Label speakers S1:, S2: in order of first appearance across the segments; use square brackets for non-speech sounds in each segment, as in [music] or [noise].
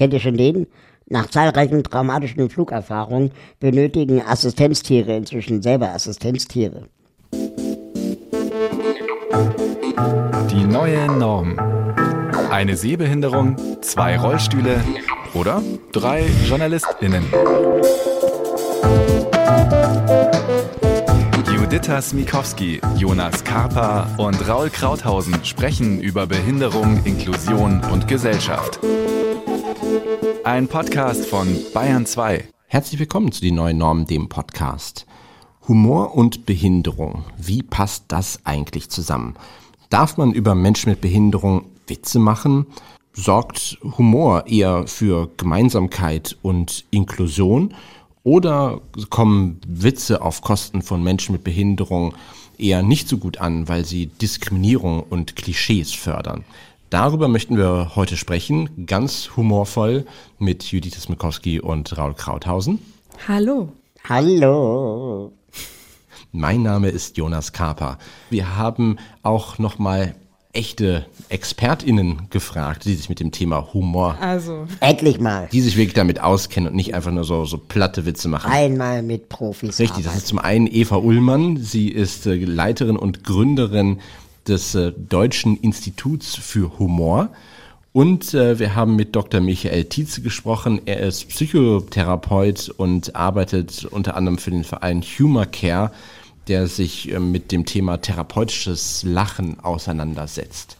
S1: Kennt ihr schon den? Nach zahlreichen traumatischen Flugerfahrungen benötigen Assistenztiere inzwischen selber Assistenztiere.
S2: Die neue Norm. Eine Sehbehinderung, zwei Rollstühle oder drei JournalistInnen. Juditha Smikowski, Jonas Karpa und Raul Krauthausen sprechen über Behinderung, Inklusion und Gesellschaft. Ein Podcast von Bayern 2.
S3: Herzlich willkommen zu die neuen Normen, dem Podcast. Humor und Behinderung. Wie passt das eigentlich zusammen? Darf man über Menschen mit Behinderung Witze machen? Sorgt Humor eher für Gemeinsamkeit und Inklusion? Oder kommen Witze auf Kosten von Menschen mit Behinderung eher nicht so gut an, weil sie Diskriminierung und Klischees fördern? Darüber möchten wir heute sprechen, ganz humorvoll mit Judith Smikowski und Raul Krauthausen.
S4: Hallo.
S1: Hallo.
S3: Mein Name ist Jonas Kaper. Wir haben auch nochmal echte ExpertInnen gefragt, die sich mit dem Thema Humor,
S4: Also,
S1: Endlich mal.
S3: die sich wirklich damit auskennen und nicht einfach nur so, so platte Witze machen.
S1: Einmal mit Profis.
S3: Richtig, das
S1: arbeiten.
S3: ist zum einen Eva Ullmann. Sie ist äh, Leiterin und Gründerin des äh, Deutschen Instituts für Humor. Und äh, wir haben mit Dr. Michael Tietze gesprochen. Er ist Psychotherapeut und arbeitet unter anderem für den Verein Humor Care, der sich äh, mit dem Thema therapeutisches Lachen auseinandersetzt.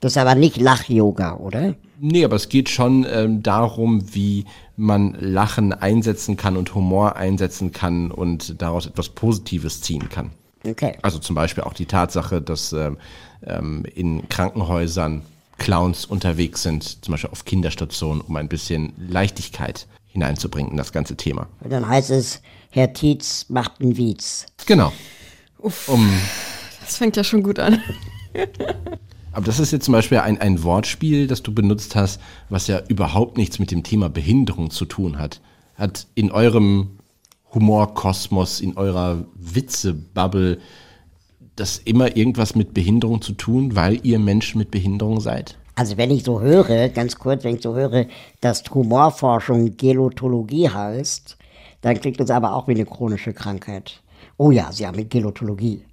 S1: Das ist aber nicht Lach-Yoga, oder?
S3: Nee, aber es geht schon ähm, darum, wie man Lachen einsetzen kann und Humor einsetzen kann und daraus etwas Positives ziehen kann.
S1: Okay.
S3: Also zum Beispiel auch die Tatsache, dass ähm, ähm, in Krankenhäusern Clowns unterwegs sind, zum Beispiel auf Kinderstationen, um ein bisschen Leichtigkeit hineinzubringen in das ganze Thema.
S1: Und dann heißt es, Herr Tietz macht einen Witz.
S3: Genau. Um,
S4: das fängt ja schon gut an.
S3: aber das ist jetzt zum Beispiel ein, ein Wortspiel, das du benutzt hast, was ja überhaupt nichts mit dem Thema Behinderung zu tun hat. Hat in eurem Humorkosmos, in eurer Witzebubble das immer irgendwas mit Behinderung zu tun, weil ihr Menschen mit Behinderung seid?
S1: Also wenn ich so höre, ganz kurz, wenn ich so höre, dass Humorforschung Gelotologie heißt, dann klingt das aber auch wie eine chronische Krankheit. Oh ja, Sie haben eine Gelotologie.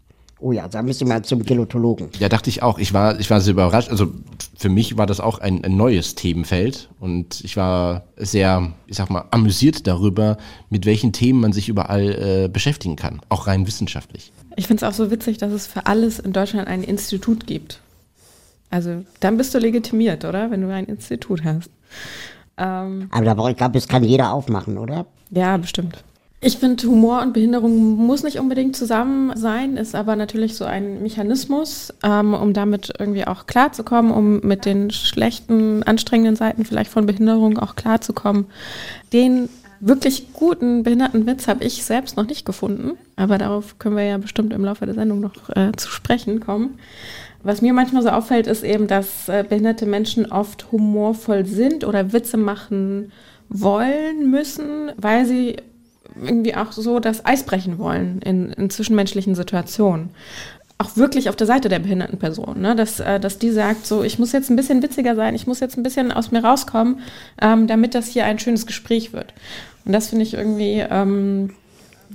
S1: Oh ja, da müssen wir mal zum Gelotologen.
S3: Ja, dachte ich auch. Ich war, ich war sehr überrascht. Also für mich war das auch ein, ein neues Themenfeld und ich war sehr, ich sag mal, amüsiert darüber, mit welchen Themen man sich überall äh, beschäftigen kann, auch rein wissenschaftlich.
S4: Ich finde es auch so witzig, dass es für alles in Deutschland ein Institut gibt. Also, dann bist du legitimiert, oder? Wenn du ein Institut hast. Ähm,
S1: Aber da brauche ich glaube, das kann jeder aufmachen, oder?
S4: ja, bestimmt. Ich finde, Humor und Behinderung muss nicht unbedingt zusammen sein, ist aber natürlich so ein Mechanismus, ähm, um damit irgendwie auch klarzukommen, um mit den schlechten, anstrengenden Seiten vielleicht von Behinderung auch klarzukommen. Den wirklich guten Behindertenwitz habe ich selbst noch nicht gefunden, aber darauf können wir ja bestimmt im Laufe der Sendung noch äh, zu sprechen kommen. Was mir manchmal so auffällt, ist eben, dass äh, behinderte Menschen oft humorvoll sind oder Witze machen wollen müssen, weil sie irgendwie auch so das Eis brechen wollen in, in zwischenmenschlichen Situationen. Auch wirklich auf der Seite der behinderten Person, ne? dass, äh, dass die sagt, so, ich muss jetzt ein bisschen witziger sein, ich muss jetzt ein bisschen aus mir rauskommen, ähm, damit das hier ein schönes Gespräch wird. Und das finde ich irgendwie, ähm,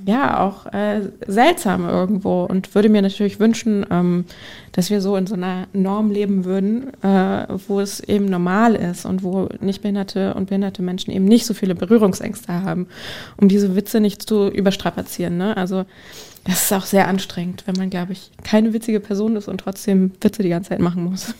S4: ja, auch äh, seltsam irgendwo und würde mir natürlich wünschen, ähm, dass wir so in so einer Norm leben würden, äh, wo es eben normal ist und wo Nichtbehinderte und behinderte Menschen eben nicht so viele Berührungsängste haben, um diese Witze nicht zu überstrapazieren. Ne? Also das ist auch sehr anstrengend, wenn man, glaube ich, keine witzige Person ist und trotzdem Witze die ganze Zeit machen muss.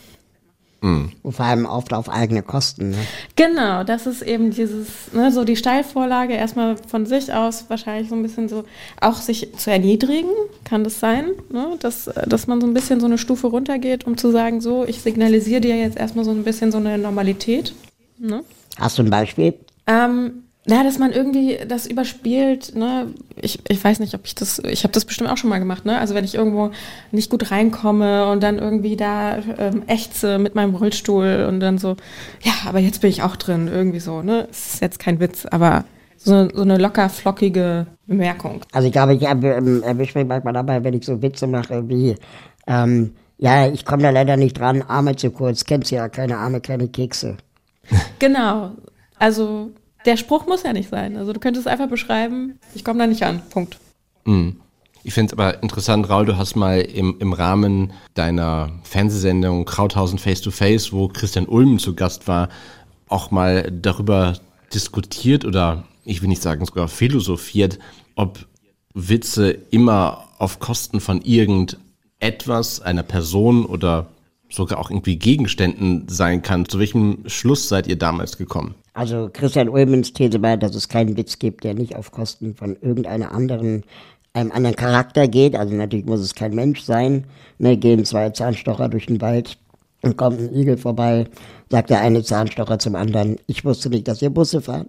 S1: Und vor allem oft auf eigene Kosten. Ne?
S4: Genau, das ist eben dieses, ne, so die Steilvorlage erstmal von sich aus wahrscheinlich so ein bisschen so, auch sich zu erniedrigen, kann das sein, ne? dass, dass man so ein bisschen so eine Stufe runtergeht, um zu sagen, so, ich signalisiere dir jetzt erstmal so ein bisschen so eine Normalität. Ne?
S1: Hast du ein Beispiel?
S4: Ähm, ja, dass man irgendwie das überspielt, ne? Ich, ich weiß nicht, ob ich das, ich habe das bestimmt auch schon mal gemacht, ne? Also wenn ich irgendwo nicht gut reinkomme und dann irgendwie da ähm, ächze mit meinem Rollstuhl und dann so, ja, aber jetzt bin ich auch drin, irgendwie so, ne? Ist jetzt kein Witz, aber so, so eine locker flockige Bemerkung.
S1: Also ich glaube, ich ähm, erwische mich manchmal dabei, wenn ich so Witze mache wie, ähm, ja, ich komme da leider nicht dran, Arme zu kurz, kennst ja, keine Arme, keine Kekse.
S4: Genau. Also der Spruch muss ja nicht sein. Also du könntest einfach beschreiben, ich komme da nicht an. Punkt.
S3: Mhm. Ich finde es aber interessant, Raul, du hast mal im, im Rahmen deiner Fernsehsendung Krauthausen Face to Face, wo Christian Ulm zu Gast war, auch mal darüber diskutiert oder ich will nicht sagen sogar philosophiert, ob Witze immer auf Kosten von irgendetwas, einer Person oder sogar auch irgendwie Gegenständen sein kann. Zu welchem Schluss seid ihr damals gekommen?
S1: Also Christian Ulmens These war, dass es keinen Witz gibt, der nicht auf Kosten von irgendeiner anderen einem anderen Charakter geht. Also natürlich muss es kein Mensch sein. Ne, gehen zwei Zahnstocher durch den Wald und kommt ein Igel vorbei, sagt der eine Zahnstocher zum anderen, ich wusste nicht, dass ihr Busse fahren.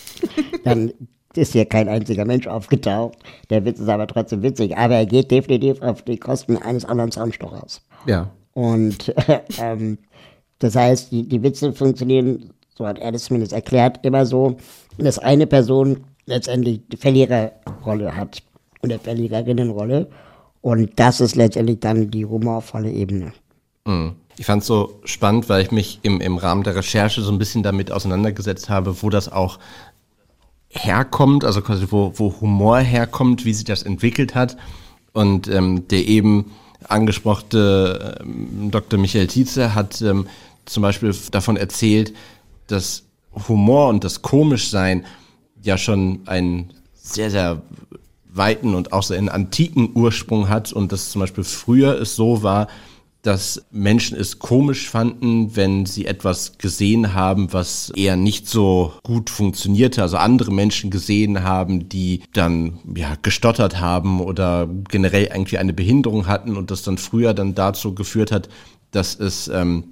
S1: [laughs] Dann ist hier kein einziger Mensch aufgetaucht. Der Witz ist aber trotzdem witzig. Aber er geht definitiv auf die Kosten eines anderen Zahnstochers.
S3: Ja.
S1: Und äh, [laughs] ähm, das heißt, die, die Witze funktionieren, so hat er das zumindest erklärt, immer so, dass eine Person letztendlich die Verliererrolle hat und der Verliererinnenrolle. Und das ist letztendlich dann die humorvolle Ebene.
S3: Mhm. Ich fand es so spannend, weil ich mich im, im Rahmen der Recherche so ein bisschen damit auseinandergesetzt habe, wo das auch herkommt, also quasi wo, wo Humor herkommt, wie sich das entwickelt hat. Und ähm, der eben angesprochene ähm, Dr. Michael Tietze hat ähm, zum Beispiel davon erzählt, dass Humor und das Komischsein ja schon einen sehr, sehr weiten und auch sehr antiken Ursprung hat und dass zum Beispiel früher es so war, dass Menschen es komisch fanden, wenn sie etwas gesehen haben, was eher nicht so gut funktionierte. Also andere Menschen gesehen haben, die dann ja gestottert haben oder generell irgendwie eine Behinderung hatten und das dann früher dann dazu geführt hat, dass es ähm,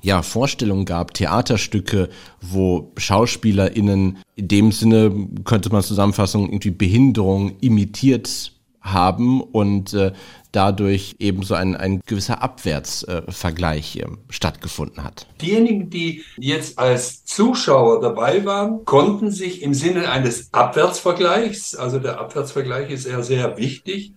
S3: ja Vorstellungen gab, Theaterstücke, wo SchauspielerInnen in dem Sinne könnte man zusammenfassen, irgendwie Behinderung imitiert haben und äh, dadurch eben so ein, ein gewisser Abwärtsvergleich äh, stattgefunden hat.
S5: Diejenigen, die jetzt als Zuschauer dabei waren, konnten sich im Sinne eines Abwärtsvergleichs, also der Abwärtsvergleich ist eher sehr wichtig,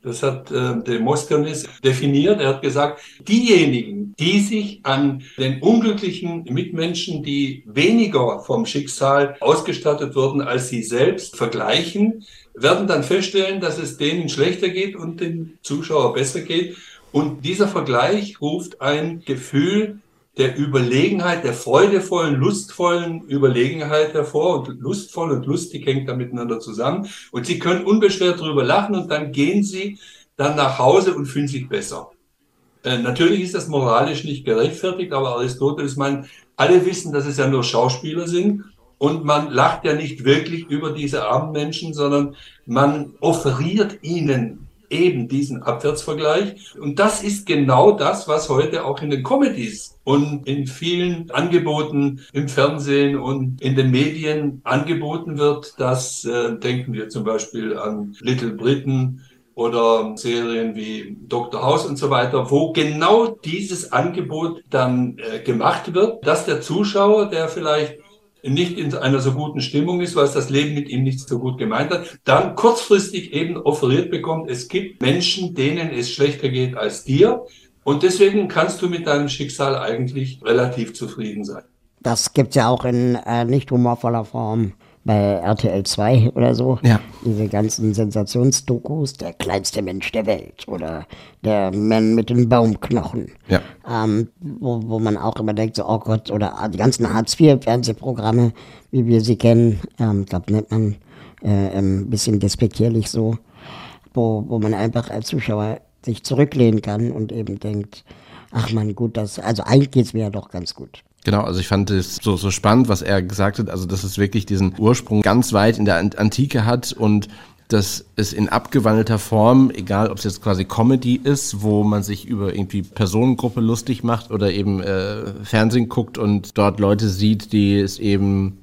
S5: das hat äh, Demosthenes definiert. Er hat gesagt, diejenigen, die sich an den unglücklichen Mitmenschen, die weniger vom Schicksal ausgestattet wurden als sie selbst, vergleichen, werden dann feststellen, dass es denen schlechter geht und dem Zuschauer besser geht. Und dieser Vergleich ruft ein Gefühl der Überlegenheit, der freudevollen, lustvollen Überlegenheit hervor. Und lustvoll und lustig hängt da miteinander zusammen. Und sie können unbeschwert darüber lachen und dann gehen sie dann nach Hause und fühlen sich besser. Äh, natürlich ist das moralisch nicht gerechtfertigt, aber Aristoteles meint, alle wissen, dass es ja nur Schauspieler sind und man lacht ja nicht wirklich über diese armen Menschen, sondern man offeriert ihnen eben diesen Abwärtsvergleich. Und das ist genau das, was heute auch in den Comedies und in vielen Angeboten im Fernsehen und in den Medien angeboten wird. Das äh, denken wir zum Beispiel an Little Britain oder Serien wie Dr. House und so weiter, wo genau dieses Angebot dann äh, gemacht wird, dass der Zuschauer, der vielleicht nicht in einer so guten Stimmung ist, weil es das Leben mit ihm nicht so gut gemeint hat, dann kurzfristig eben offeriert bekommt, es gibt Menschen, denen es schlechter geht als dir. Und deswegen kannst du mit deinem Schicksal eigentlich relativ zufrieden sein.
S1: Das gibt's ja auch in äh, nicht humorvoller Form bei RTL 2 oder so.
S3: Ja.
S1: Diese ganzen Sensationsdokus, der kleinste Mensch der Welt oder der Mann mit den Baumknochen.
S3: Ja.
S1: Ähm, wo, wo man auch immer denkt, so, oh Gott, oder die ganzen Hartz-IV-Fernsehprogramme, wie wir sie kennen, ähm, glaube nennt man äh, ein bisschen despektierlich so, wo, wo man einfach als Zuschauer sich zurücklehnen kann und eben denkt, ach man, gut, das, also eigentlich geht's mir ja doch ganz gut.
S3: Genau, also ich fand es so, so spannend, was er gesagt hat, also dass es wirklich diesen Ursprung ganz weit in der Antike hat und dass es in abgewandelter Form, egal ob es jetzt quasi Comedy ist, wo man sich über irgendwie Personengruppe lustig macht oder eben äh, Fernsehen guckt und dort Leute sieht, die es eben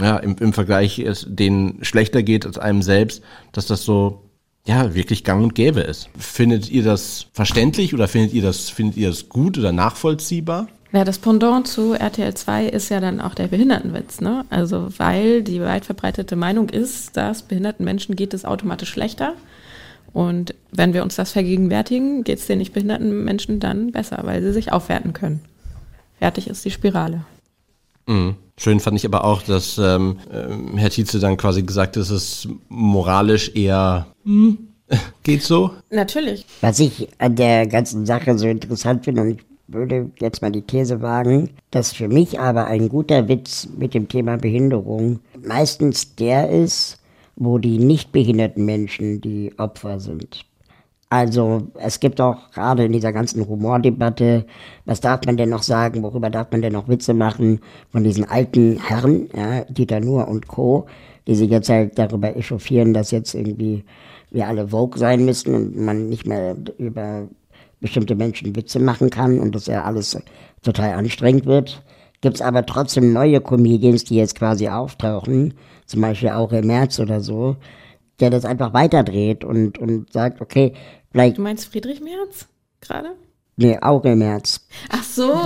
S3: ja, im, im Vergleich ist, denen schlechter geht als einem selbst, dass das so ja, wirklich gang und gäbe ist. Findet ihr das verständlich oder findet ihr das, findet ihr das gut oder nachvollziehbar?
S4: Ja, das Pendant zu RTL 2 ist ja dann auch der Behindertenwitz, ne? Also, weil die weit verbreitete Meinung ist, dass behinderten Menschen geht es automatisch schlechter. Und wenn wir uns das vergegenwärtigen, geht es den nicht behinderten Menschen dann besser, weil sie sich aufwerten können. Fertig ist die Spirale.
S3: Mhm. Schön fand ich aber auch, dass ähm, äh, Herr Tietze dann quasi gesagt hat, es ist moralisch eher hm, [laughs] geht so.
S4: Natürlich.
S1: Was ich an der ganzen Sache so interessant finde, und ich würde jetzt mal die These wagen, dass für mich aber ein guter Witz mit dem Thema Behinderung meistens der ist, wo die nicht behinderten Menschen die Opfer sind. Also es gibt auch gerade in dieser ganzen Humordebatte, was darf man denn noch sagen, worüber darf man denn noch Witze machen von diesen alten Herren, ja, Dieter Nuhr und Co., die sich jetzt halt darüber echauffieren, dass jetzt irgendwie wir alle Vogue sein müssen und man nicht mehr über bestimmte Menschen Witze machen kann und dass ja alles total anstrengend wird. Gibt es aber trotzdem neue Comedians, die jetzt quasi auftauchen, zum Beispiel auch im März oder so, der das einfach weiterdreht und, und sagt, okay,
S4: Vielleicht. Du meinst Friedrich Merz gerade?
S1: Nee, Aurel Merz.
S4: Ach so.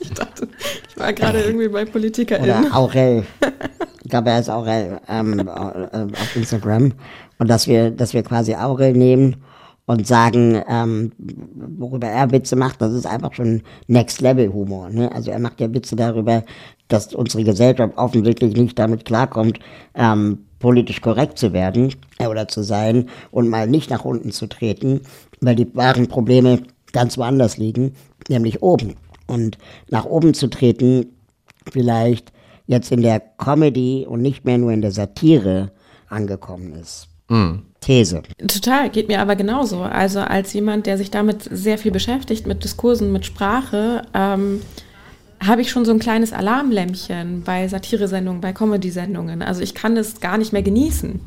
S4: ich dachte, ich war gerade irgendwie bei PolitikerInnen.
S1: Oder Aurel. Ich glaube, er ist Aurel ähm, äh, auf Instagram. Und dass wir, dass wir quasi Aurel nehmen und sagen, ähm, worüber er Witze macht, das ist einfach schon Next-Level-Humor. Ne? Also er macht ja Witze darüber, dass unsere Gesellschaft offensichtlich nicht damit klarkommt, ähm, politisch korrekt zu werden äh, oder zu sein und mal nicht nach unten zu treten, weil die wahren Probleme ganz woanders liegen, nämlich oben. Und nach oben zu treten, vielleicht jetzt in der Comedy und nicht mehr nur in der Satire angekommen ist. Mhm. These.
S4: Total, geht mir aber genauso. Also als jemand, der sich damit sehr viel beschäftigt, mit Diskursen, mit Sprache, ähm, habe ich schon so ein kleines Alarmlämpchen bei Satiresendungen, bei Comedy-Sendungen. Also ich kann es gar nicht mehr genießen,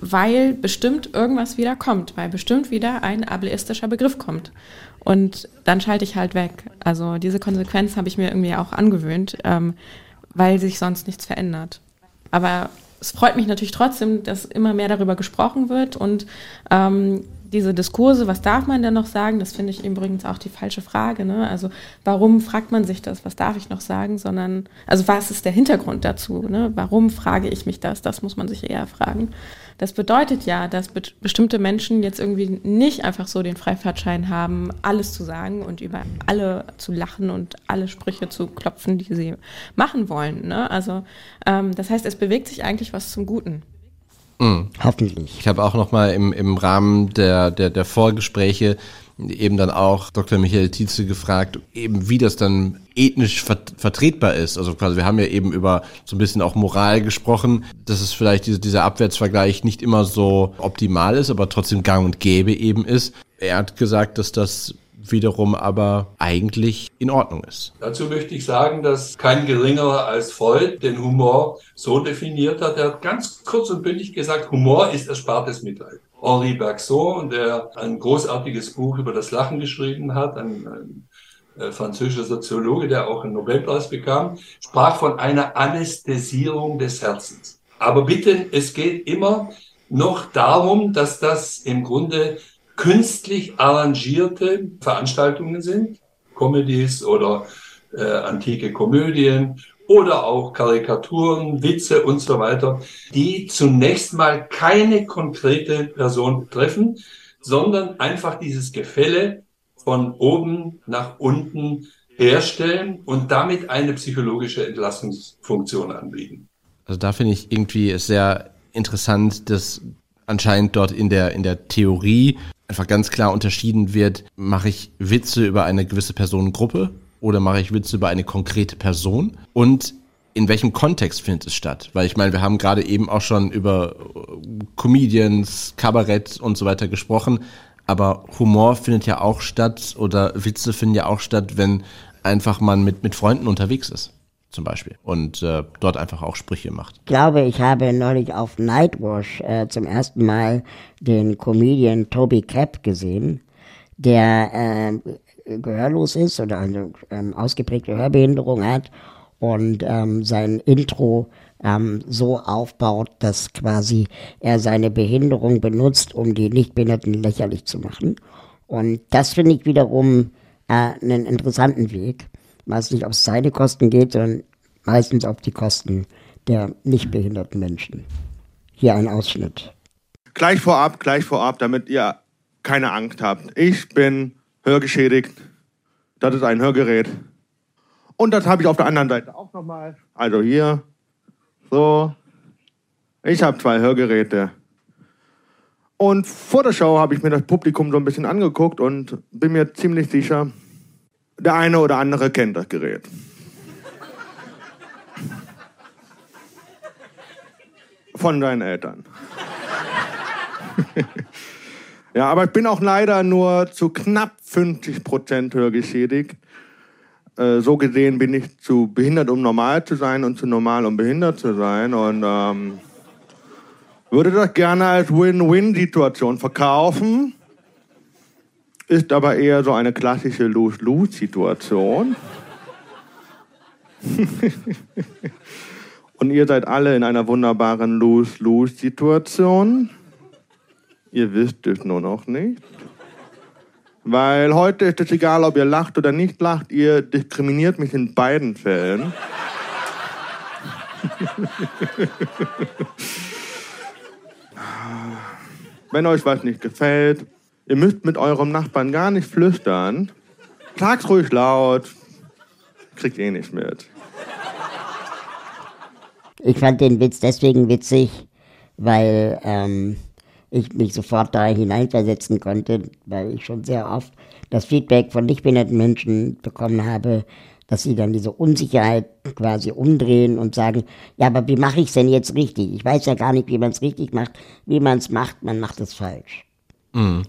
S4: weil bestimmt irgendwas wieder kommt, weil bestimmt wieder ein ableistischer Begriff kommt. Und dann schalte ich halt weg. Also diese Konsequenz habe ich mir irgendwie auch angewöhnt, ähm, weil sich sonst nichts verändert. Aber es freut mich natürlich trotzdem, dass immer mehr darüber gesprochen wird und ähm, diese Diskurse, was darf man denn noch sagen, das finde ich übrigens auch die falsche Frage. Ne? Also warum fragt man sich das, was darf ich noch sagen, sondern, also was ist der Hintergrund dazu? Ne? Warum frage ich mich das? Das muss man sich eher fragen. Das bedeutet ja, dass be bestimmte Menschen jetzt irgendwie nicht einfach so den Freifahrtschein haben, alles zu sagen und über alle zu lachen und alle Sprüche zu klopfen, die sie machen wollen. Ne? Also ähm, das heißt, es bewegt sich eigentlich was zum Guten.
S3: Mhm. Hoffentlich. Ich habe auch noch mal im, im Rahmen der, der, der Vorgespräche eben dann auch Dr. Michael Tietze gefragt, eben wie das dann ethnisch ver vertretbar ist. Also quasi, wir haben ja eben über so ein bisschen auch Moral gesprochen, dass es vielleicht diese, dieser Abwärtsvergleich nicht immer so optimal ist, aber trotzdem gang und gäbe eben ist. Er hat gesagt, dass das wiederum aber eigentlich in Ordnung ist.
S5: Dazu möchte ich sagen, dass kein geringerer als Freud den Humor so definiert hat. Er hat ganz kurz und bündig gesagt, Humor ist erspartes Mitleid. Henri Bergson, der ein großartiges Buch über das Lachen geschrieben hat, ein, ein äh, französischer Soziologe, der auch einen Nobelpreis bekam, sprach von einer Anästhesierung des Herzens. Aber bitte, es geht immer noch darum, dass das im Grunde künstlich arrangierte Veranstaltungen sind, Comedies oder äh, antike Komödien oder auch Karikaturen, Witze und so weiter, die zunächst mal keine konkrete Person betreffen, sondern einfach dieses Gefälle von oben nach unten herstellen und damit eine psychologische Entlassungsfunktion anbieten.
S3: Also da finde ich irgendwie sehr interessant, dass anscheinend dort in der, in der Theorie einfach ganz klar unterschieden wird, mache ich Witze über eine gewisse Personengruppe oder mache ich Witze über eine konkrete Person und in welchem Kontext findet es statt? Weil ich meine, wir haben gerade eben auch schon über äh, Comedians, Kabarett und so weiter gesprochen, aber Humor findet ja auch statt oder Witze finden ja auch statt, wenn einfach man mit, mit Freunden unterwegs ist zum Beispiel und äh, dort einfach auch Sprüche macht.
S1: Ich glaube, ich habe neulich auf Nightwash äh, zum ersten Mal den Comedian Toby Cap gesehen, der äh, gehörlos ist oder eine ähm, ausgeprägte Hörbehinderung hat und ähm, sein Intro ähm, so aufbaut, dass quasi er seine Behinderung benutzt, um die Nichtbehinderten lächerlich zu machen. Und das finde ich wiederum äh, einen interessanten Weg meist nicht auf seine Kosten geht, sondern meistens auf die Kosten der nicht behinderten Menschen. Hier ein Ausschnitt.
S6: Gleich vorab, gleich vorab, damit ihr keine Angst habt. Ich bin hörgeschädigt. Das ist ein Hörgerät. Und das habe ich auf der anderen Seite auch nochmal. Also hier, so. Ich habe zwei Hörgeräte. Und vor der Show habe ich mir das Publikum so ein bisschen angeguckt und bin mir ziemlich sicher, der eine oder andere kennt das Gerät. Von deinen Eltern. [laughs] ja, aber ich bin auch leider nur zu knapp 50 Prozent hörgeschädigt. Äh, so gesehen bin ich zu behindert, um normal zu sein und zu normal, um behindert zu sein. Und ähm, würde das gerne als Win-Win-Situation verkaufen. Ist aber eher so eine klassische Lose-Lose-Situation. [laughs] Und ihr seid alle in einer wunderbaren Lose-Lose-Situation. Ihr wisst es nur noch nicht. Weil heute ist es egal, ob ihr lacht oder nicht lacht, ihr diskriminiert mich in beiden Fällen. [laughs] Wenn euch was nicht gefällt, ihr müsst mit eurem Nachbarn gar nicht flüstern. Sag's ruhig laut. Kriegt eh nicht mit.
S1: Ich fand den Witz deswegen witzig, weil ähm, ich mich sofort da hineinversetzen konnte, weil ich schon sehr oft das Feedback von nicht behinderten Menschen bekommen habe, dass sie dann diese Unsicherheit quasi umdrehen und sagen, ja, aber wie mache ich es denn jetzt richtig? Ich weiß ja gar nicht, wie man es richtig macht. Wie man es macht, man macht es falsch. Mhm.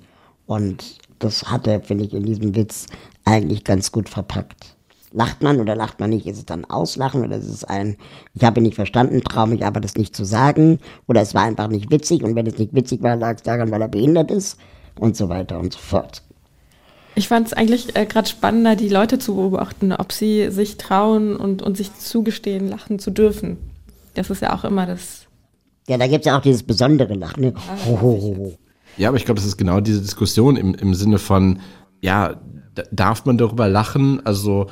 S1: Und das hat er, finde ich, in diesem Witz eigentlich ganz gut verpackt. Lacht man oder lacht man nicht? Ist es dann Auslachen oder ist es ein, ich habe ihn nicht verstanden, traue mich aber das nicht zu sagen oder es war einfach nicht witzig und wenn es nicht witzig war, lag es daran, weil er behindert ist und so weiter und so fort.
S4: Ich fand es eigentlich äh, gerade spannender, die Leute zu beobachten, ob sie sich trauen und, und sich zugestehen, lachen zu dürfen. Das ist ja auch immer das.
S1: Ja, da gibt es ja auch dieses besondere Lachen. Ne? Ho, ho, ho.
S3: Ja, aber ich glaube, das ist genau diese Diskussion im, im Sinne von, ja, darf man darüber lachen? Also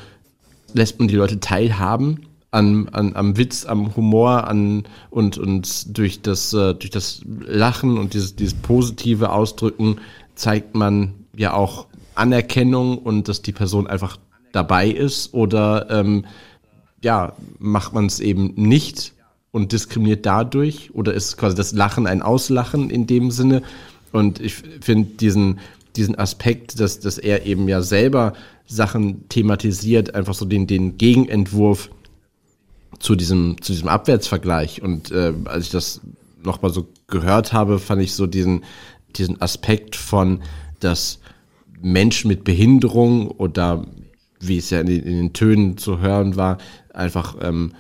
S3: lässt man die Leute teilhaben an, an, am Witz, am Humor, an und, und durch das, äh, durch das Lachen und dieses, dieses positive Ausdrücken zeigt man ja auch Anerkennung und dass die Person einfach dabei ist oder ähm, ja, macht man es eben nicht und diskriminiert dadurch oder ist quasi das Lachen ein Auslachen in dem Sinne? Und ich finde diesen, diesen Aspekt, dass, dass er eben ja selber Sachen thematisiert, einfach so den, den Gegenentwurf zu diesem, zu diesem Abwärtsvergleich. Und äh, als ich das nochmal so gehört habe, fand ich so diesen, diesen Aspekt von, dass Menschen mit Behinderung oder wie es ja in den, in den Tönen zu hören war, einfach ähm,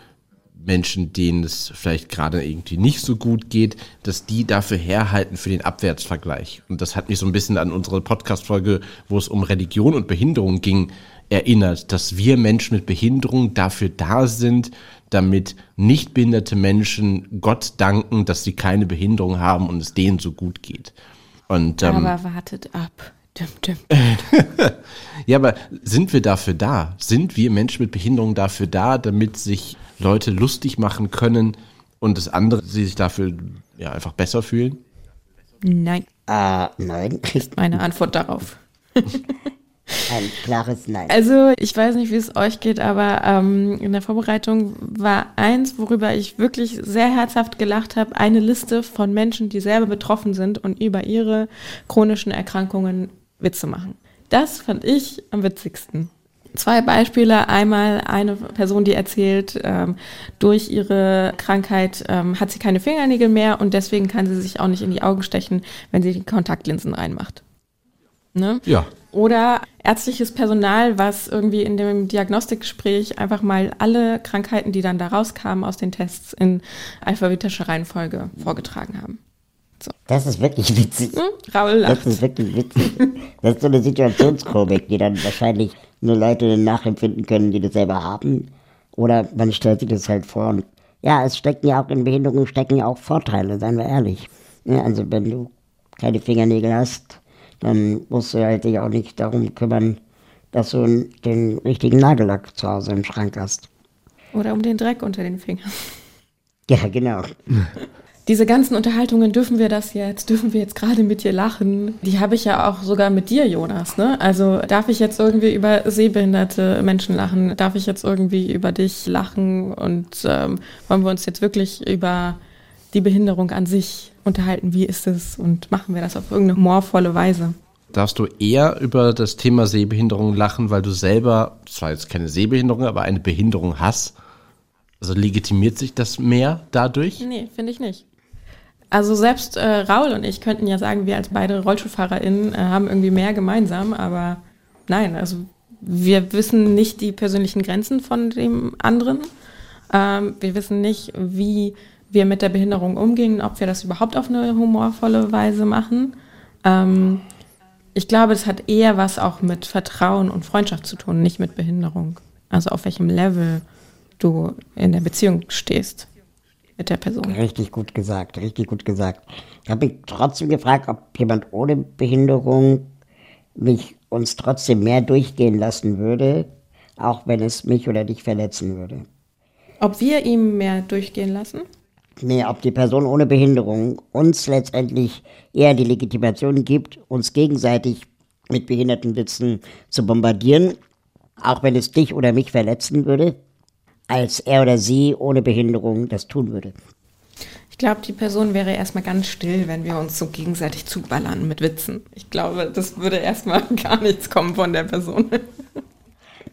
S3: Menschen, denen es vielleicht gerade irgendwie nicht so gut geht, dass die dafür herhalten für den Abwärtsvergleich. Und das hat mich so ein bisschen an unsere Podcast-Folge, wo es um Religion und Behinderung ging, erinnert, dass wir Menschen mit Behinderung dafür da sind, damit nicht behinderte Menschen Gott danken, dass sie keine Behinderung haben und es denen so gut geht. Und,
S4: ähm, Aber wartet ab. Dum, dum,
S3: dum. [laughs] ja, aber sind wir dafür da? Sind wir Menschen mit Behinderung dafür da, damit sich Leute lustig machen können und das andere, sie sich dafür ja einfach besser fühlen?
S4: Nein.
S1: Äh, nein.
S4: Ist [laughs] meine Antwort darauf.
S1: Ein klares Nein.
S4: Also ich weiß nicht, wie es euch geht, aber ähm, in der Vorbereitung war eins, worüber ich wirklich sehr herzhaft gelacht habe, eine Liste von Menschen, die selber betroffen sind und über ihre chronischen Erkrankungen Witze machen. Das fand ich am witzigsten. Zwei Beispiele. Einmal eine Person, die erzählt, ähm, durch ihre Krankheit ähm, hat sie keine Fingernägel mehr und deswegen kann sie sich auch nicht in die Augen stechen, wenn sie die Kontaktlinsen reinmacht. Ne?
S3: Ja.
S4: Oder ärztliches Personal, was irgendwie in dem Diagnostikgespräch einfach mal alle Krankheiten, die dann da rauskamen aus den Tests in alphabetischer Reihenfolge vorgetragen haben.
S1: So. Das ist wirklich witzig. Hm?
S4: Raul lacht.
S1: Das ist wirklich witzig. Das ist so eine Situationskomik, die dann wahrscheinlich nur Leute nachempfinden können, die das selber haben. Oder man stellt sich das halt vor. Und ja, es stecken ja auch in Behinderungen stecken ja auch Vorteile, seien wir ehrlich. Ja, also wenn du keine Fingernägel hast, dann musst du halt dich auch nicht darum kümmern, dass du den richtigen Nagellack zu Hause im Schrank hast.
S4: Oder um den Dreck unter den Fingern.
S1: Ja, genau. [laughs]
S4: diese ganzen Unterhaltungen, dürfen wir das jetzt, dürfen wir jetzt gerade mit dir lachen, die habe ich ja auch sogar mit dir, Jonas. Ne? Also darf ich jetzt irgendwie über sehbehinderte Menschen lachen? Darf ich jetzt irgendwie über dich lachen? Und ähm, wollen wir uns jetzt wirklich über die Behinderung an sich unterhalten? Wie ist es? Und machen wir das auf irgendeine humorvolle Weise?
S3: Darfst du eher über das Thema Sehbehinderung lachen, weil du selber, zwar jetzt keine Sehbehinderung, aber eine Behinderung hast? Also legitimiert sich das mehr dadurch?
S4: Nee, finde ich nicht. Also selbst äh, Raul und ich könnten ja sagen, wir als beide RollstuhlfahrerInnen äh, haben irgendwie mehr gemeinsam, aber nein, also wir wissen nicht die persönlichen Grenzen von dem anderen. Ähm, wir wissen nicht, wie wir mit der Behinderung umgehen, ob wir das überhaupt auf eine humorvolle Weise machen. Ähm, ich glaube, das hat eher was auch mit Vertrauen und Freundschaft zu tun, nicht mit Behinderung. Also auf welchem Level du in der Beziehung stehst mit der Person.
S1: Richtig gut gesagt, richtig gut gesagt. Ich habe mich trotzdem gefragt, ob jemand ohne Behinderung mich uns trotzdem mehr durchgehen lassen würde, auch wenn es mich oder dich verletzen würde.
S4: Ob wir ihm mehr durchgehen lassen?
S1: Nee, ob die Person ohne Behinderung uns letztendlich eher die Legitimation gibt, uns gegenseitig mit behinderten Witzen zu bombardieren, auch wenn es dich oder mich verletzen würde, als er oder sie ohne Behinderung das tun würde.
S4: Ich glaube, die Person wäre erstmal ganz still, wenn wir uns so gegenseitig zuballern mit Witzen. Ich glaube, das würde erstmal [laughs] gar nichts kommen von der Person.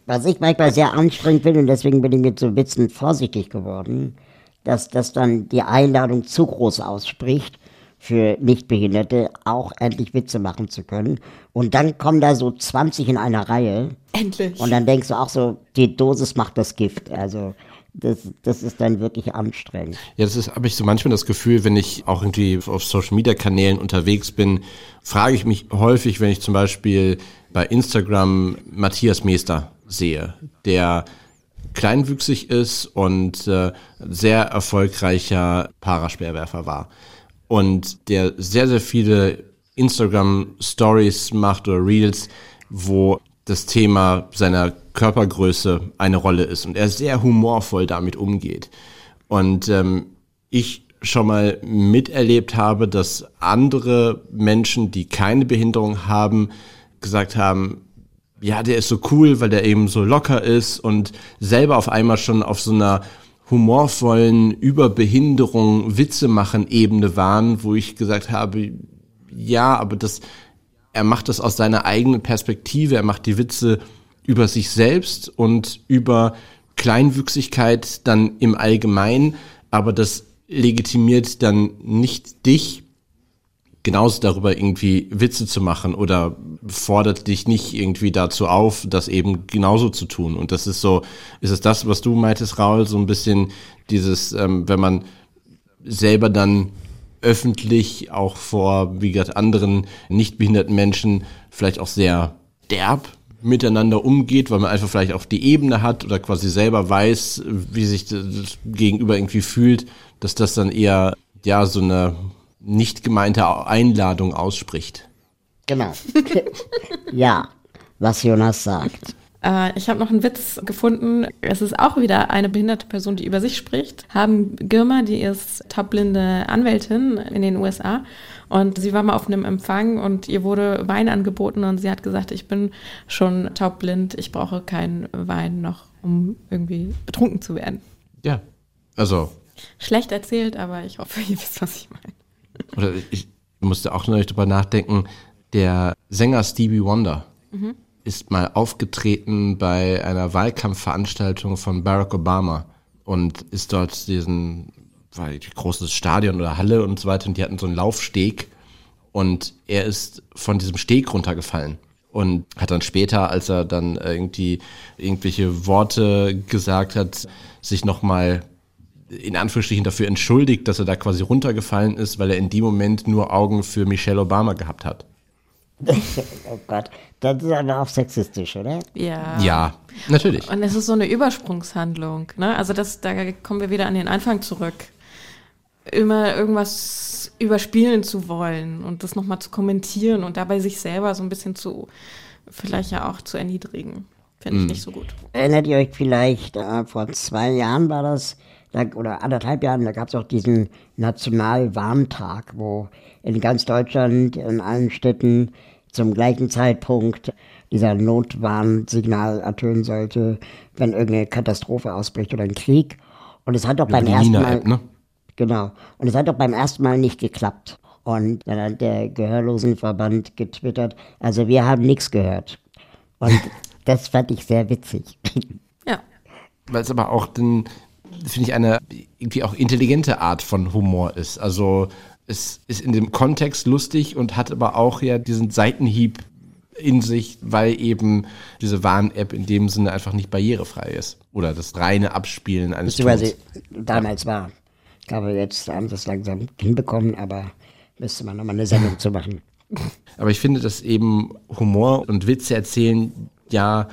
S1: Was ich manchmal sehr anstrengend finde, und deswegen bin ich mit so Witzen vorsichtig geworden, dass das dann die Einladung zu groß ausspricht für Nichtbehinderte, auch endlich Witze machen zu können. Und dann kommen da so 20 in einer Reihe.
S4: Endlich.
S1: Und dann denkst du auch so, die Dosis macht das Gift. Also das, das ist dann wirklich anstrengend.
S3: Ja, das ist, habe ich so manchmal das Gefühl, wenn ich auch irgendwie auf Social Media Kanälen unterwegs bin, frage ich mich häufig, wenn ich zum Beispiel bei Instagram Matthias Meester sehe, der kleinwüchsig ist und äh, sehr erfolgreicher Paraspeerwerfer war und der sehr, sehr viele Instagram Stories macht oder Reels, wo das Thema seiner Körpergröße eine Rolle ist und er sehr humorvoll damit umgeht. Und ähm, ich schon mal miterlebt habe, dass andere Menschen, die keine Behinderung haben, gesagt haben, ja, der ist so cool, weil der eben so locker ist und selber auf einmal schon auf so einer humorvollen Überbehinderung, Witze machen Ebene waren, wo ich gesagt habe, ja, aber das, er macht das aus seiner eigenen Perspektive, er macht die Witze über sich selbst und über Kleinwüchsigkeit dann im Allgemeinen, aber das legitimiert dann nicht dich, genauso darüber irgendwie Witze zu machen oder fordert dich nicht irgendwie dazu auf, das eben genauso zu tun. Und das ist so, ist es das, was du meintest, Raul, so ein bisschen dieses, ähm, wenn man selber dann öffentlich auch vor, wie gesagt, anderen nicht behinderten Menschen vielleicht auch sehr derb miteinander umgeht, weil man einfach vielleicht auch die Ebene hat oder quasi selber weiß, wie sich das Gegenüber irgendwie fühlt, dass das dann eher ja so eine nicht gemeinte Einladung ausspricht.
S1: Genau. [laughs] ja, was Jonas sagt.
S4: Äh, ich habe noch einen Witz gefunden. Es ist auch wieder eine behinderte Person, die über sich spricht. Haben Girma, die ist taubblinde Anwältin in den USA. Und sie war mal auf einem Empfang und ihr wurde Wein angeboten und sie hat gesagt, ich bin schon taubblind, ich brauche keinen Wein noch, um irgendwie betrunken zu werden.
S3: Ja, also.
S4: Schlecht erzählt, aber ich hoffe, [laughs] ihr wisst, was ich meine.
S3: Oder ich musste auch neulich drüber nachdenken, der Sänger Stevie Wonder mhm. ist mal aufgetreten bei einer Wahlkampfveranstaltung von Barack Obama und ist dort diesen, war ein großes Stadion oder Halle und so weiter und die hatten so einen Laufsteg und er ist von diesem Steg runtergefallen und hat dann später, als er dann irgendwie irgendwelche Worte gesagt hat, sich nochmal in Anführungsstrichen dafür entschuldigt, dass er da quasi runtergefallen ist, weil er in dem Moment nur Augen für Michelle Obama gehabt hat. [laughs]
S1: oh Gott, das ist aber auch sexistisch, oder?
S4: Ja.
S3: Ja, natürlich.
S4: Und es ist so eine Übersprungshandlung. Ne? Also das, da kommen wir wieder an den Anfang zurück. Immer irgendwas überspielen zu wollen und das nochmal zu kommentieren und dabei sich selber so ein bisschen zu, vielleicht ja auch zu erniedrigen. Finde ich mm. nicht so gut.
S1: Erinnert ihr euch vielleicht, äh, vor zwei Jahren war das, oder anderthalb Jahren, da gab es auch diesen Nationalwarntag, wo in ganz Deutschland, in allen Städten zum gleichen Zeitpunkt dieser Notwarnsignal ertönen sollte, wenn irgendeine Katastrophe ausbricht oder ein Krieg. Und es hat doch beim ersten Mal. Ne? Genau. Und es hat doch beim ersten Mal nicht geklappt. Und dann hat der Gehörlosenverband getwittert, also wir haben nichts gehört. Und [laughs] das fand ich sehr witzig.
S3: Ja. Weil es aber auch dann, finde ich, eine irgendwie auch intelligente Art von Humor ist. Also es ist in dem Kontext lustig und hat aber auch ja diesen Seitenhieb in sich, weil eben diese Warn-App in dem Sinne einfach nicht barrierefrei ist. Oder das reine Abspielen eines
S1: Beziehungsweise damals war. Ich glaube, jetzt haben sie es langsam hinbekommen, aber müsste man nochmal eine Sendung zu machen.
S3: Aber ich finde, dass eben Humor und Witze erzählen ja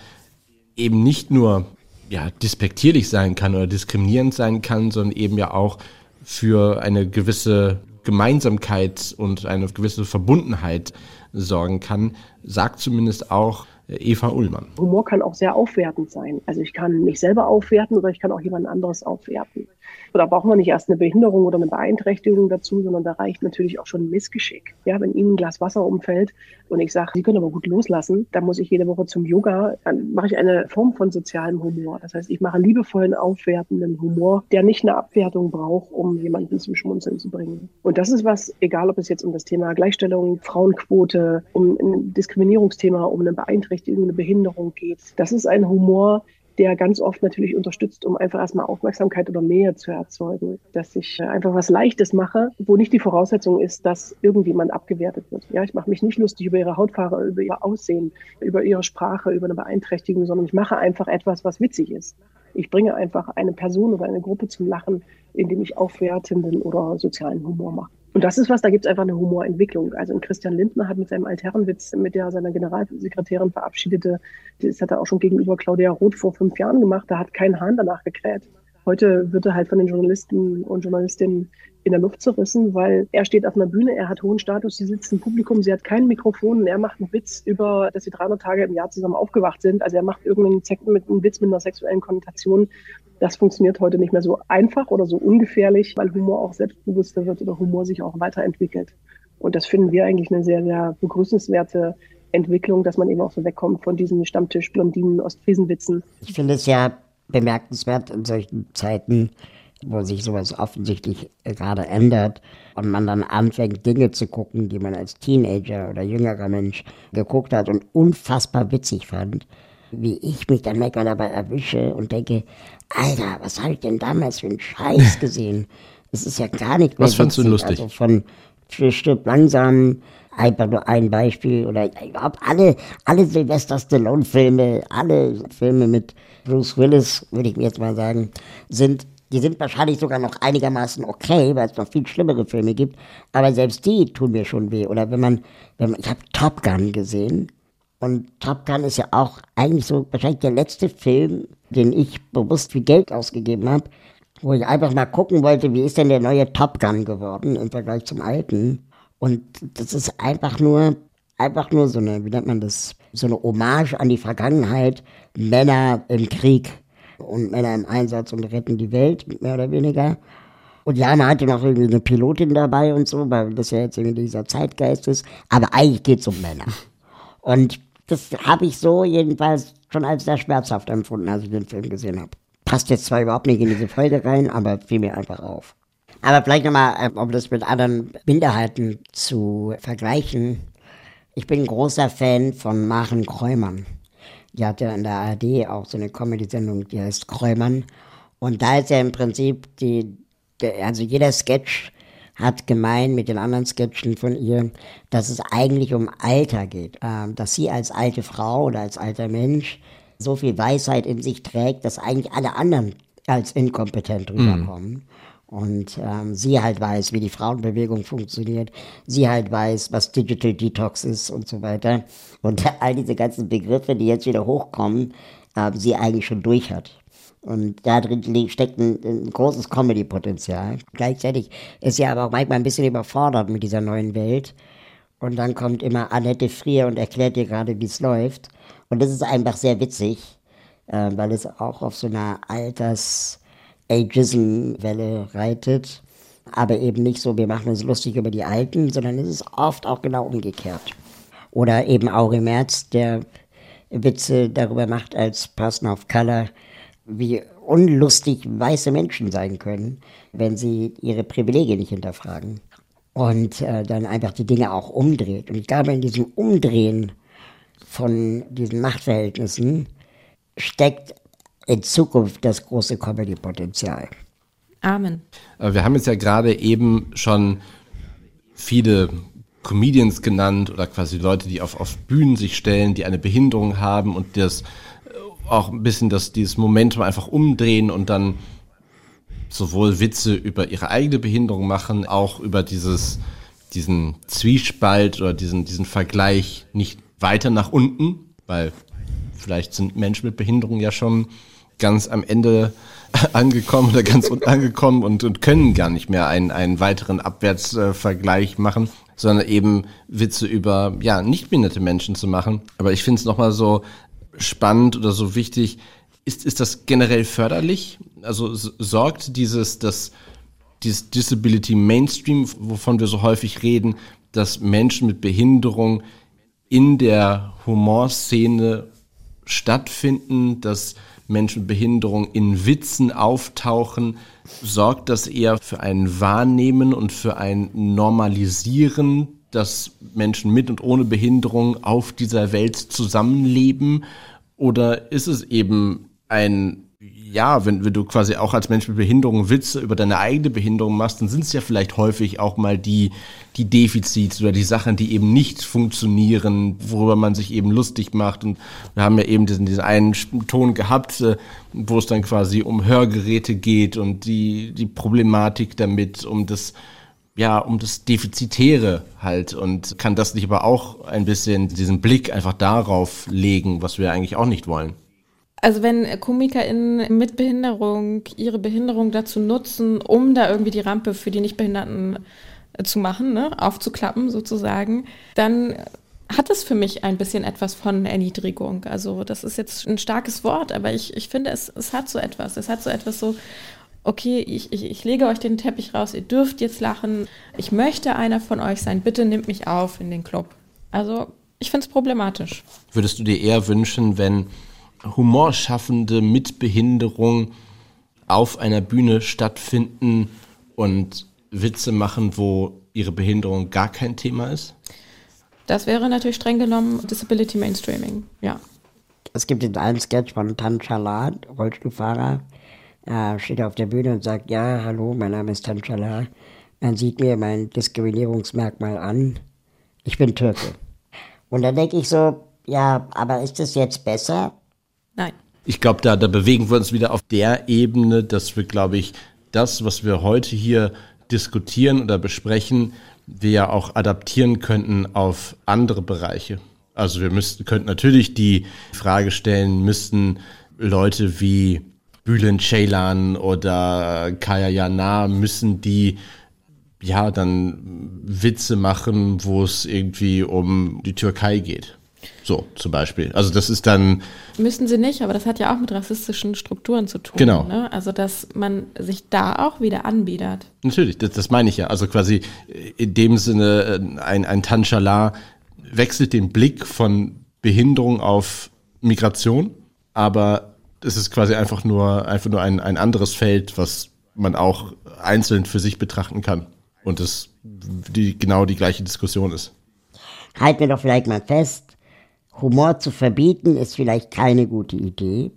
S3: eben nicht nur ja, despektierlich sein kann oder diskriminierend sein kann, sondern eben ja auch für eine gewisse Gemeinsamkeit und eine gewisse Verbundenheit sorgen kann, sagt zumindest auch Eva Ullmann.
S7: Humor kann auch sehr aufwertend sein. Also ich kann mich selber aufwerten oder ich kann auch jemand anderes aufwerten. Da braucht man nicht erst eine Behinderung oder eine Beeinträchtigung dazu, sondern da reicht natürlich auch schon ein Missgeschick. Ja, wenn Ihnen ein Glas Wasser umfällt und ich sage, Sie können aber gut loslassen, dann muss ich jede Woche zum Yoga, dann mache ich eine Form von sozialem Humor. Das heißt, ich mache liebevollen, aufwertenden Humor, der nicht eine Abwertung braucht, um jemanden zum Schmunzeln zu bringen. Und das ist was, egal ob es jetzt um das Thema Gleichstellung, Frauenquote, um ein Diskriminierungsthema, um eine Beeinträchtigung, eine Behinderung geht. Das ist ein Humor, der ganz oft natürlich unterstützt, um einfach erstmal Aufmerksamkeit oder Nähe zu erzeugen. Dass ich äh, einfach was Leichtes mache, wo nicht die Voraussetzung ist, dass irgendjemand abgewertet wird. Ja, ich mache mich nicht lustig über ihre Hautfarbe, über ihr Aussehen, über ihre Sprache, über eine Beeinträchtigung, sondern ich mache einfach etwas, was witzig ist. Ich bringe einfach eine Person oder eine Gruppe zum Lachen, indem ich aufwertenden oder sozialen Humor mache. Und das ist was, da gibt es einfach eine Humorentwicklung. Also Christian Lindner hat mit seinem Altherrenwitz, mit der seiner Generalsekretärin verabschiedete, das hat er auch schon gegenüber Claudia Roth vor fünf Jahren gemacht, da hat kein Hahn danach gekräht. Heute wird er halt von den Journalisten und Journalistinnen in der Luft zerrissen, weil er steht auf einer Bühne, er hat hohen Status, sie sitzt im Publikum, sie hat kein Mikrofon und er macht einen Witz über, dass sie 300 Tage im Jahr zusammen aufgewacht sind. Also er macht irgendeinen mit einem Witz mit einer sexuellen Konnotation. Das funktioniert heute nicht mehr so einfach oder so ungefährlich, weil Humor auch selbstbewusster wird oder Humor sich auch weiterentwickelt. Und das finden wir eigentlich eine sehr, sehr begrüßenswerte Entwicklung, dass man eben auch so wegkommt von diesen Stammtisch-Blondinen Ostfriesenwitzen.
S1: Ich finde es ja bemerkenswert in solchen Zeiten, wo sich sowas offensichtlich gerade ändert und man dann anfängt, Dinge zu gucken, die man als Teenager oder jüngerer Mensch geguckt hat und unfassbar witzig fand, wie ich mich dann manchmal dabei erwische und denke, Alter, was habe ich denn damals für einen Scheiß [laughs] gesehen? Es ist ja gar nicht
S3: mehr Was fandst du lustig?
S1: Also von Stück langsam, einfach nur ein Beispiel oder überhaupt alle, alle Sylvester Stallone Filme, alle Filme mit Bruce Willis, würde ich mir jetzt mal sagen, sind die sind wahrscheinlich sogar noch einigermaßen okay, weil es noch viel schlimmere Filme gibt. Aber selbst die tun mir schon weh. Oder wenn man, wenn man ich habe Top Gun gesehen. Und Top Gun ist ja auch eigentlich so wahrscheinlich der letzte Film, den ich bewusst viel Geld ausgegeben habe, wo ich einfach mal gucken wollte, wie ist denn der neue Top Gun geworden im Vergleich zum alten. Und das ist einfach nur, einfach nur so eine, wie nennt man das, so eine Hommage an die Vergangenheit, Männer im Krieg und Männer im Einsatz und retten die Welt, mehr oder weniger. Und ja, man hatte noch irgendwie eine Pilotin dabei und so, weil das ja jetzt irgendwie dieser Zeitgeist ist. Aber eigentlich geht es um Männer. Und das habe ich so jedenfalls schon als sehr schmerzhaft empfunden, als ich den Film gesehen habe. Passt jetzt zwar überhaupt nicht in diese Folge rein, aber fiel mir einfach auf. Aber vielleicht nochmal, äh, um das mit anderen Minderheiten zu vergleichen. Ich bin ein großer Fan von Maren Kräumann. Die hat ja in der ARD auch so eine Comedy-Sendung, die heißt Kräumann. Und da ist ja im Prinzip die, also jeder Sketch hat gemein mit den anderen Sketchen von ihr, dass es eigentlich um Alter geht. Ähm, dass sie als alte Frau oder als alter Mensch so viel Weisheit in sich trägt, dass eigentlich alle anderen als inkompetent mhm. rüberkommen. Mhm. Und ähm, sie halt weiß, wie die Frauenbewegung funktioniert. Sie halt weiß, was Digital Detox ist und so weiter. Und [laughs] all diese ganzen Begriffe, die jetzt wieder hochkommen, äh, sie eigentlich schon durch hat. Und da drin steckt ein, ein großes Comedy-Potenzial. Gleichzeitig ist sie aber auch manchmal ein bisschen überfordert mit dieser neuen Welt. Und dann kommt immer Annette Frier und erklärt dir gerade, wie es läuft. Und das ist einfach sehr witzig, äh, weil es auch auf so einer Alters- Ageism-Welle reitet. Aber eben nicht so, wir machen uns lustig über die Alten, sondern es ist oft auch genau umgekehrt. Oder eben Auri Merz, der Witze darüber macht als Person of Color, wie unlustig weiße Menschen sein können, wenn sie ihre Privilegien nicht hinterfragen. Und äh, dann einfach die Dinge auch umdreht. Und ich glaube, in diesem Umdrehen von diesen Machtverhältnissen steckt in Zukunft das große Comedy-Potenzial.
S4: Amen.
S3: Wir haben jetzt ja gerade eben schon viele Comedians genannt oder quasi Leute, die auf, auf Bühnen sich stellen, die eine Behinderung haben und das äh, auch ein bisschen das, dieses Momentum einfach umdrehen und dann sowohl Witze über ihre eigene Behinderung machen, auch über dieses, diesen Zwiespalt oder diesen, diesen Vergleich nicht weiter nach unten, weil vielleicht sind Menschen mit Behinderung ja schon ganz am Ende [laughs] angekommen oder ganz unten angekommen und, und können gar nicht mehr einen, einen weiteren Abwärtsvergleich machen, sondern eben Witze über ja nicht behinderte Menschen zu machen. Aber ich finde es nochmal so spannend oder so wichtig. Ist, ist das generell förderlich? Also sorgt dieses, das, dieses Disability Mainstream, wovon wir so häufig reden, dass Menschen mit Behinderung in der Humorszene stattfinden, dass Menschen mit Behinderung in Witzen auftauchen, sorgt das eher für ein Wahrnehmen und für ein Normalisieren, dass Menschen mit und ohne Behinderung auf dieser Welt zusammenleben? Oder ist es eben ein ja, wenn, wenn du quasi auch als Mensch mit Behinderung Witze über deine eigene Behinderung machst, dann sind es ja vielleicht häufig auch mal die, die Defizite oder die Sachen, die eben nicht funktionieren, worüber man sich eben lustig macht. Und wir haben ja eben diesen, diesen einen Ton gehabt, äh, wo es dann quasi um Hörgeräte geht und die, die Problematik damit, um das, ja, um das Defizitäre halt und kann das nicht aber auch ein bisschen diesen Blick einfach darauf legen, was wir eigentlich auch nicht wollen.
S4: Also wenn KomikerInnen mit Behinderung ihre Behinderung dazu nutzen, um da irgendwie die Rampe für die Nichtbehinderten äh, zu machen, ne, aufzuklappen sozusagen, dann hat es für mich ein bisschen etwas von Erniedrigung. Also das ist jetzt ein starkes Wort, aber ich, ich finde, es, es hat so etwas. Es hat so etwas so, okay, ich, ich, ich lege euch den Teppich raus, ihr dürft jetzt lachen, ich möchte einer von euch sein, bitte nehmt mich auf in den Club. Also ich finde es problematisch.
S3: Würdest du dir eher wünschen, wenn Humorschaffende mit Behinderung auf einer Bühne stattfinden und Witze machen, wo ihre Behinderung gar kein Thema ist?
S4: Das wäre natürlich streng genommen Disability Mainstreaming, ja.
S1: Es gibt den einen Sketch von Tan Chalat, Rollstuhlfahrer. Er steht auf der Bühne und sagt, ja, hallo, mein Name ist Tan Chalat. Man sieht mir mein Diskriminierungsmerkmal an. Ich bin Türke. Und dann denke ich so, ja, aber ist das jetzt besser?
S4: Nein.
S3: Ich glaube, da, da bewegen wir uns wieder auf der Ebene, dass wir, glaube ich, das, was wir heute hier diskutieren oder besprechen, wir ja auch adaptieren könnten auf andere Bereiche. Also wir müssten, könnten natürlich die Frage stellen, müssten Leute wie Bülent Ceylan oder Kaya Jana, müssen die ja dann Witze machen, wo es irgendwie um die Türkei geht. So, zum Beispiel. Also das ist dann.
S4: Müssen sie nicht, aber das hat ja auch mit rassistischen Strukturen zu tun.
S3: Genau.
S4: Ne? Also dass man sich da auch wieder anbietet.
S3: Natürlich, das, das meine ich ja. Also quasi in dem Sinne, äh, ein, ein Tanchala wechselt den Blick von Behinderung auf Migration, aber es ist quasi einfach nur, einfach nur ein, ein anderes Feld, was man auch einzeln für sich betrachten kann. Und das die, genau die gleiche Diskussion ist.
S1: Halten wir doch vielleicht mal fest, Humor zu verbieten ist vielleicht keine gute Idee.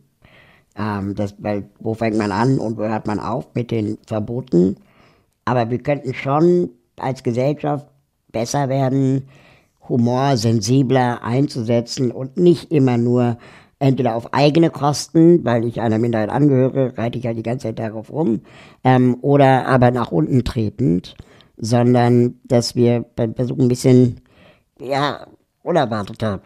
S1: Ähm, das, weil wo fängt man an und wo hört man auf mit den Verboten? Aber wir könnten schon als Gesellschaft besser werden, Humor sensibler einzusetzen und nicht immer nur entweder auf eigene Kosten, weil ich einer Minderheit angehöre, reite ich ja die ganze Zeit darauf rum, ähm, oder aber nach unten tretend, sondern dass wir versuchen, ein bisschen ja, unerwarteter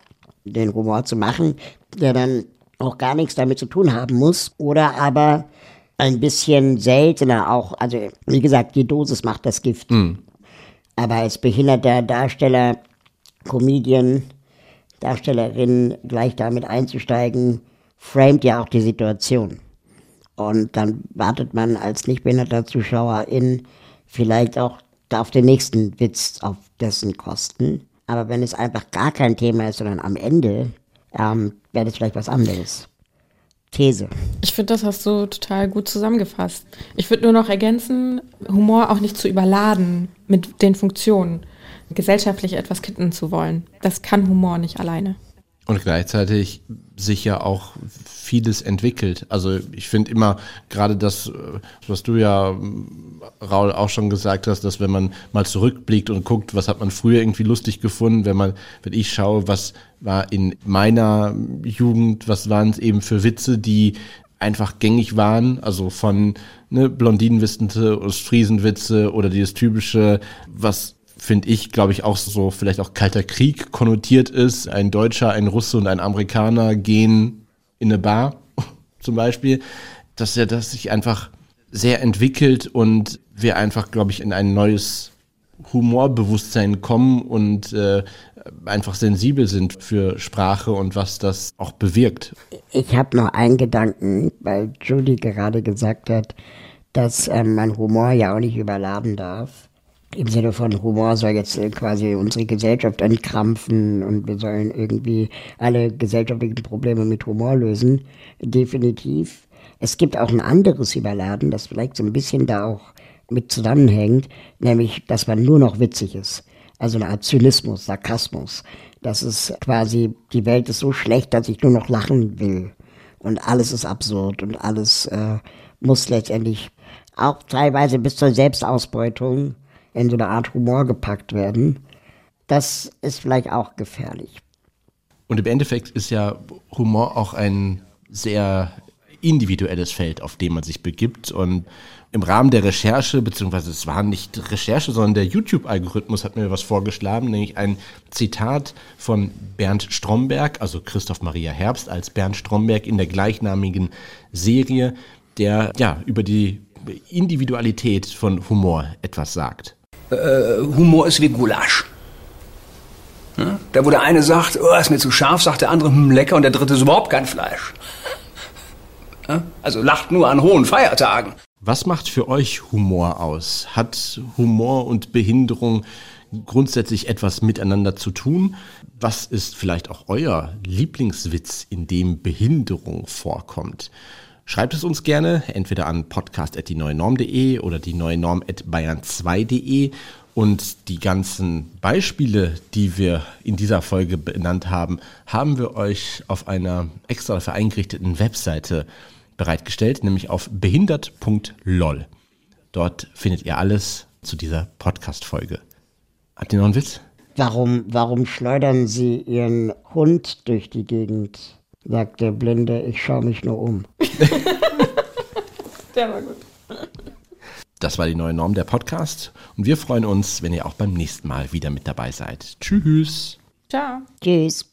S1: den Humor zu machen, der dann auch gar nichts damit zu tun haben muss. Oder aber ein bisschen seltener auch, also wie gesagt, die Dosis macht das Gift. Mhm. Aber als behinderter Darsteller, Comedian, Darstellerin gleich damit einzusteigen, framet ja auch die Situation. Und dann wartet man als nicht behinderter Zuschauer in vielleicht auch auf den nächsten Witz auf dessen Kosten. Aber wenn es einfach gar kein Thema ist, sondern am Ende, ähm, wäre das vielleicht was anderes. These.
S4: Ich finde, das hast du total gut zusammengefasst. Ich würde nur noch ergänzen, Humor auch nicht zu überladen mit den Funktionen, gesellschaftlich etwas kitten zu wollen. Das kann Humor nicht alleine.
S3: Und gleichzeitig sich ja auch vieles entwickelt. Also ich finde immer gerade das, was du ja, Raul, auch schon gesagt hast, dass wenn man mal zurückblickt und guckt, was hat man früher irgendwie lustig gefunden, wenn man, wenn ich schaue, was war in meiner Jugend, was waren es eben für Witze, die einfach gängig waren, also von ne, Blondinenwissende, Ostfriesenwitze oder dieses typische, was finde ich, glaube ich, auch so vielleicht auch kalter Krieg konnotiert ist. Ein Deutscher, ein Russe und ein Amerikaner gehen in eine Bar [laughs] zum Beispiel, dass er das sich einfach sehr entwickelt und wir einfach, glaube ich, in ein neues Humorbewusstsein kommen und äh, einfach sensibel sind für Sprache und was das auch bewirkt.
S1: Ich habe noch einen Gedanken, weil Judy gerade gesagt hat, dass ähm, man Humor ja auch nicht überladen darf im Sinne von Humor soll jetzt äh, quasi unsere Gesellschaft entkrampfen und wir sollen irgendwie alle gesellschaftlichen Probleme mit Humor lösen. Definitiv. Es gibt auch ein anderes Überladen, das vielleicht so ein bisschen da auch mit zusammenhängt, nämlich, dass man nur noch witzig ist. Also eine Art Zynismus, Sarkasmus. Das ist quasi, die Welt ist so schlecht, dass ich nur noch lachen will. Und alles ist absurd und alles äh, muss letztendlich auch teilweise bis zur Selbstausbeutung in so eine Art Humor gepackt werden. Das ist vielleicht auch gefährlich.
S3: Und im Endeffekt ist ja Humor auch ein sehr individuelles Feld, auf dem man sich begibt. Und im Rahmen der Recherche, beziehungsweise es war nicht Recherche, sondern der YouTube-Algorithmus hat mir was vorgeschlagen, nämlich ein Zitat von Bernd Stromberg, also Christoph Maria Herbst als Bernd Stromberg in der gleichnamigen Serie, der ja über die Individualität von Humor etwas sagt
S8: äh, Humor ist wie Gulasch. Ja? Da wo der eine sagt, oh, ist mir zu scharf, sagt der andere, hm, lecker, und der dritte ist überhaupt kein Fleisch. Ja? Also lacht nur an hohen Feiertagen.
S3: Was macht für euch Humor aus? Hat Humor und Behinderung grundsätzlich etwas miteinander zu tun? Was ist vielleicht auch euer Lieblingswitz, in dem Behinderung vorkommt? Schreibt es uns gerne, entweder an podcast.die-neue-norm.de oder die neue Norm at bayern2.de. Und die ganzen Beispiele, die wir in dieser Folge benannt haben, haben wir euch auf einer extra dafür eingerichteten Webseite bereitgestellt, nämlich auf behindert.lol. Dort findet ihr alles zu dieser Podcast-Folge. Habt ihr noch einen Witz?
S1: Warum, warum schleudern Sie Ihren Hund durch die Gegend? Sagt der Blinde, ich schaue mich nur um. [laughs]
S4: der war gut.
S3: Das war die neue Norm der Podcast und wir freuen uns, wenn ihr auch beim nächsten Mal wieder mit dabei seid. Tschüss.
S4: Ciao.
S1: Tschüss.